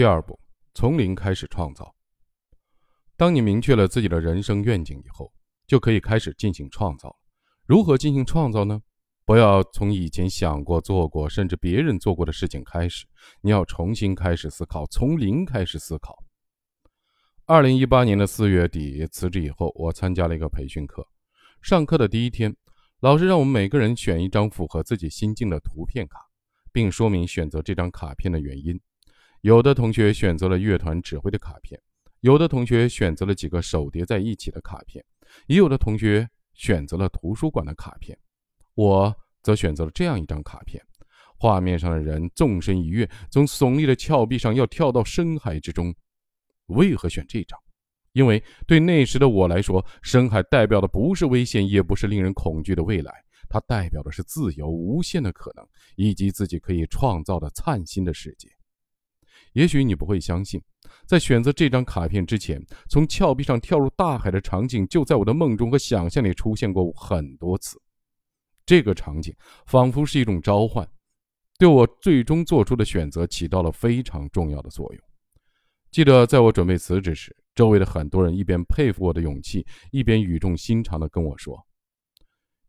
第二步，从零开始创造。当你明确了自己的人生愿景以后，就可以开始进行创造。如何进行创造呢？不要从以前想过、做过，甚至别人做过的事情开始，你要重新开始思考，从零开始思考。二零一八年的四月底辞职以后，我参加了一个培训课。上课的第一天，老师让我们每个人选一张符合自己心境的图片卡，并说明选择这张卡片的原因。有的同学选择了乐团指挥的卡片，有的同学选择了几个手叠在一起的卡片，也有的同学选择了图书馆的卡片。我则选择了这样一张卡片，画面上的人纵身一跃，从耸立的峭壁上要跳到深海之中。为何选这张？因为对那时的我来说，深海代表的不是危险，也不是令人恐惧的未来，它代表的是自由、无限的可能，以及自己可以创造的灿新的世界。也许你不会相信，在选择这张卡片之前，从峭壁上跳入大海的场景就在我的梦中和想象里出现过很多次。这个场景仿佛是一种召唤，对我最终做出的选择起到了非常重要的作用。记得在我准备辞职时，周围的很多人一边佩服我的勇气，一边语重心长地跟我说：“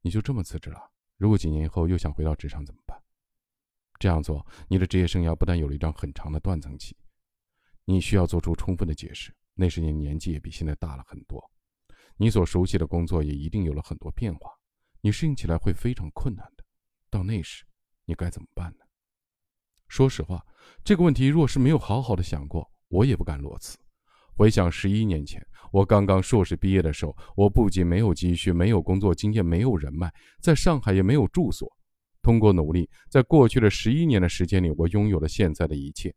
你就这么辞职了？如果几年以后又想回到职场怎么办？”这样做，你的职业生涯不但有了一张很长的断层期，你需要做出充分的解释。那时你年纪也比现在大了很多，你所熟悉的工作也一定有了很多变化，你适应起来会非常困难的。到那时，你该怎么办呢？说实话，这个问题若是没有好好的想过，我也不敢裸辞。回想十一年前，我刚刚硕士毕业的时候，我不仅没有积蓄，没有工作经验，没有人脉，在上海也没有住所。通过努力，在过去的十一年的时间里，我拥有了现在的一切。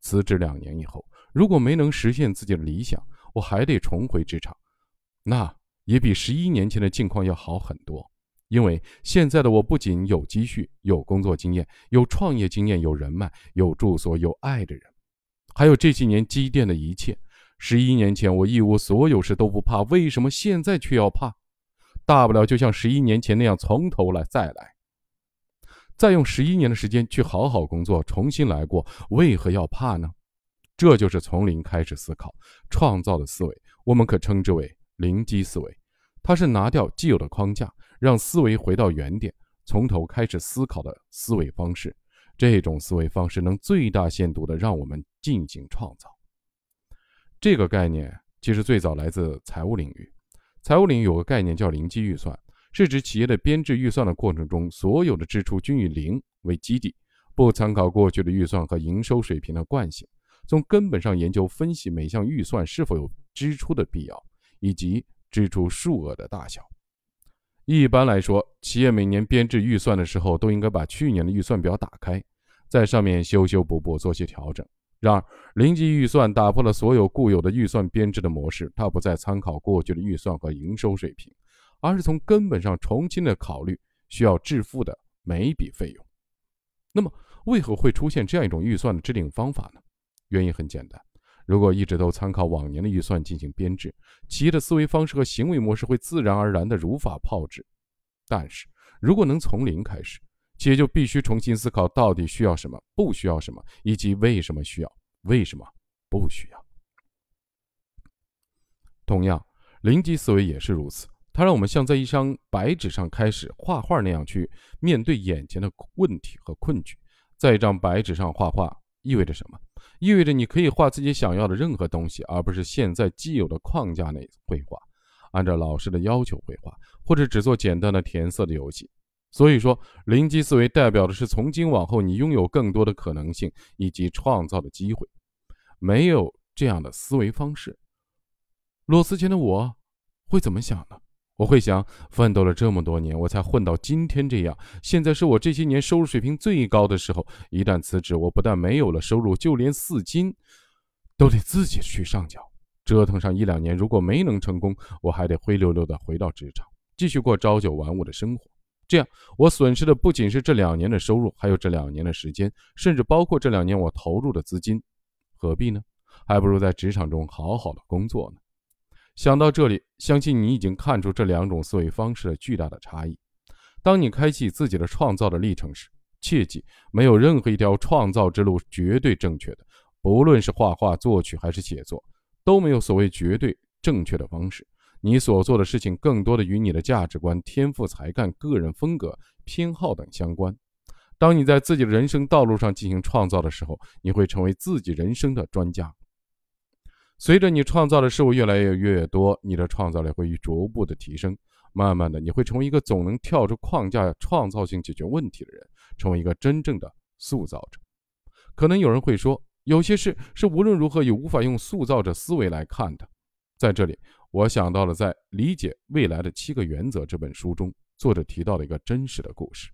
辞职两年以后，如果没能实现自己的理想，我还得重回职场，那也比十一年前的境况要好很多。因为现在的我不仅有积蓄、有工作经验、有创业经验、有人脉、有住所、有爱的人，还有这些年积淀的一切。十一年前我一无所有时都不怕，为什么现在却要怕？大不了就像十一年前那样，从头来再来。再用十一年的时间去好好工作，重新来过，为何要怕呢？这就是从零开始思考、创造的思维，我们可称之为零基思维。它是拿掉既有的框架，让思维回到原点，从头开始思考的思维方式。这种思维方式能最大限度地让我们进行创造。这个概念其实最早来自财务领域，财务领域有个概念叫零基预算。是指企业的编制预算的过程中，所有的支出均以零为基底，不参考过去的预算和营收水平的惯性，从根本上研究分析每项预算是否有支出的必要，以及支出数额的大小。一般来说，企业每年编制预算的时候，都应该把去年的预算表打开，在上面修修补补，做些调整。然而，零基预算打破了所有固有的预算编制的模式，它不再参考过去的预算和营收水平。而是从根本上重新的考虑需要支付的每一笔费用。那么，为何会出现这样一种预算的制定方法呢？原因很简单，如果一直都参考往年的预算进行编制，企业的思维方式和行为模式会自然而然的如法炮制。但是如果能从零开始，企业就必须重新思考到底需要什么，不需要什么，以及为什么需要，为什么不需要。同样，零级思维也是如此。它让我们像在一张白纸上开始画画那样去面对眼前的问题和困局。在一张白纸上画画意味着什么？意味着你可以画自己想要的任何东西，而不是现在既有的框架内绘画，按照老师的要求绘画，或者只做简单的填色的游戏。所以说，零基思维代表的是从今往后你拥有更多的可能性以及创造的机会。没有这样的思维方式，裸辞前的我会怎么想呢？我会想，奋斗了这么多年，我才混到今天这样。现在是我这些年收入水平最高的时候。一旦辞职，我不但没有了收入，就连四金都得自己去上缴。折腾上一两年，如果没能成功，我还得灰溜溜的回到职场，继续过朝九晚五的生活。这样，我损失的不仅是这两年的收入，还有这两年的时间，甚至包括这两年我投入的资金。何必呢？还不如在职场中好好的工作呢。想到这里，相信你已经看出这两种思维方式的巨大的差异。当你开启自己的创造的历程时，切记没有任何一条创造之路绝对正确的，不论是画画、作曲还是写作，都没有所谓绝对正确的方式。你所做的事情，更多的与你的价值观、天赋、才干、个人风格、偏好等相关。当你在自己的人生道路上进行创造的时候，你会成为自己人生的专家。随着你创造的事物越来越越多，你的创造力会逐步的提升。慢慢的，你会成为一个总能跳出框架、创造性解决问题的人，成为一个真正的塑造者。可能有人会说，有些事是无论如何也无法用塑造者思维来看的。在这里，我想到了在《理解未来的七个原则》这本书中，作者提到了一个真实的故事。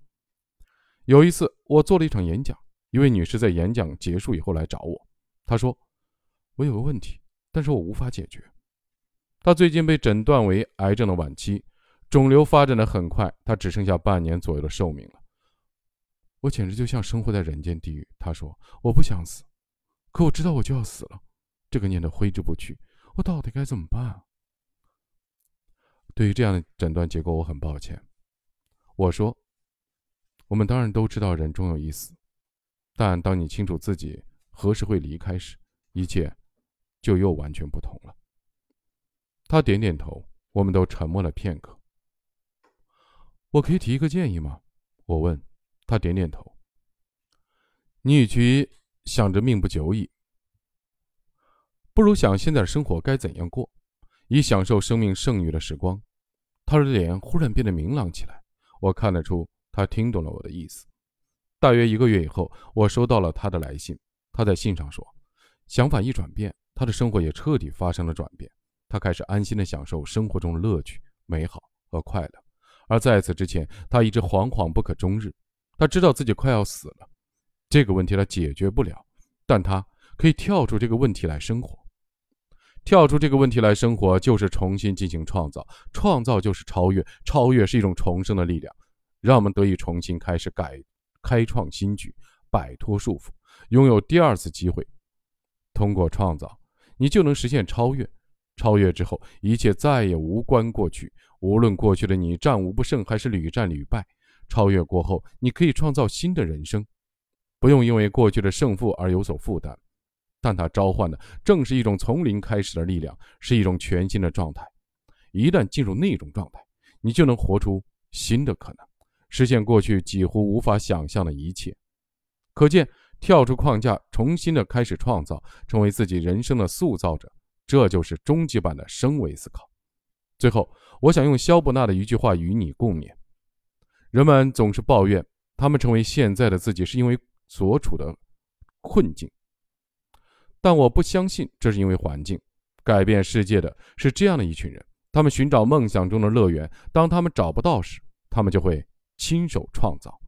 有一次，我做了一场演讲，一位女士在演讲结束以后来找我，她说：“我有个问题，但是我无法解决。他最近被诊断为癌症的晚期。”肿瘤发展的很快，他只剩下半年左右的寿命了。我简直就像生活在人间地狱。他说：“我不想死，可我知道我就要死了，这个念头挥之不去。我到底该怎么办啊？”对于这样的诊断结果，我很抱歉。我说：“我们当然都知道人终有一死，但当你清楚自己何时会离开时，一切就又完全不同了。”他点点头，我们都沉默了片刻。我可以提一个建议吗？我问，他点点头。你与其想着命不久矣，不如想现在的生活该怎样过，以享受生命剩余的时光。他的脸忽然变得明朗起来，我看得出他听懂了我的意思。大约一个月以后，我收到了他的来信。他在信上说，想法一转变，他的生活也彻底发生了转变。他开始安心的享受生活中的乐趣、美好和快乐。而在此之前，他一直惶惶不可终日。他知道自己快要死了，这个问题他解决不了，但他可以跳出这个问题来生活。跳出这个问题来生活，就是重新进行创造。创造就是超越，超越是一种重生的力量，让我们得以重新开始改，开创新局，摆脱束缚，拥有第二次机会。通过创造，你就能实现超越。超越之后，一切再也无关过去。无论过去的你战无不胜还是屡战屡败，超越过后，你可以创造新的人生，不用因为过去的胜负而有所负担。但它召唤的正是一种从零开始的力量，是一种全新的状态。一旦进入那种状态，你就能活出新的可能，实现过去几乎无法想象的一切。可见，跳出框架，重新的开始创造，成为自己人生的塑造者，这就是终极版的升维思考。最后，我想用肖伯纳的一句话与你共勉：人们总是抱怨他们成为现在的自己是因为所处的困境，但我不相信这是因为环境。改变世界的是这样的一群人，他们寻找梦想中的乐园，当他们找不到时，他们就会亲手创造。